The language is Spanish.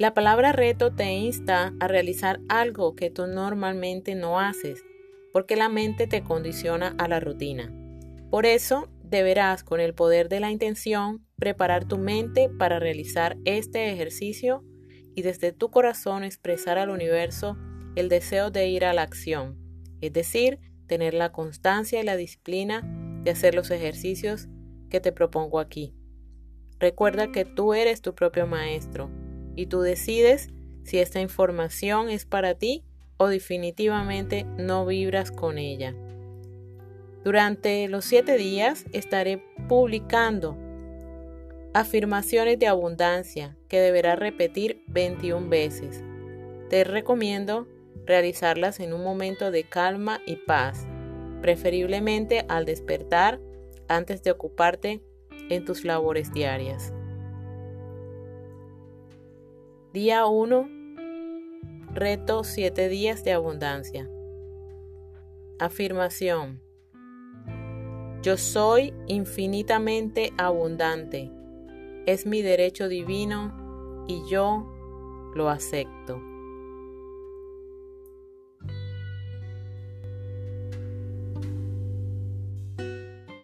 La palabra reto te insta a realizar algo que tú normalmente no haces, porque la mente te condiciona a la rutina. Por eso, deberás, con el poder de la intención, preparar tu mente para realizar este ejercicio y desde tu corazón expresar al universo el deseo de ir a la acción, es decir, tener la constancia y la disciplina de hacer los ejercicios que te propongo aquí. Recuerda que tú eres tu propio maestro y tú decides si esta información es para ti o definitivamente no vibras con ella. Durante los siete días estaré publicando afirmaciones de abundancia que deberás repetir 21 veces. Te recomiendo realizarlas en un momento de calma y paz, preferiblemente al despertar antes de ocuparte en tus labores diarias. Día 1. Reto 7 días de abundancia. Afirmación. Yo soy infinitamente abundante. Es mi derecho divino y yo lo acepto.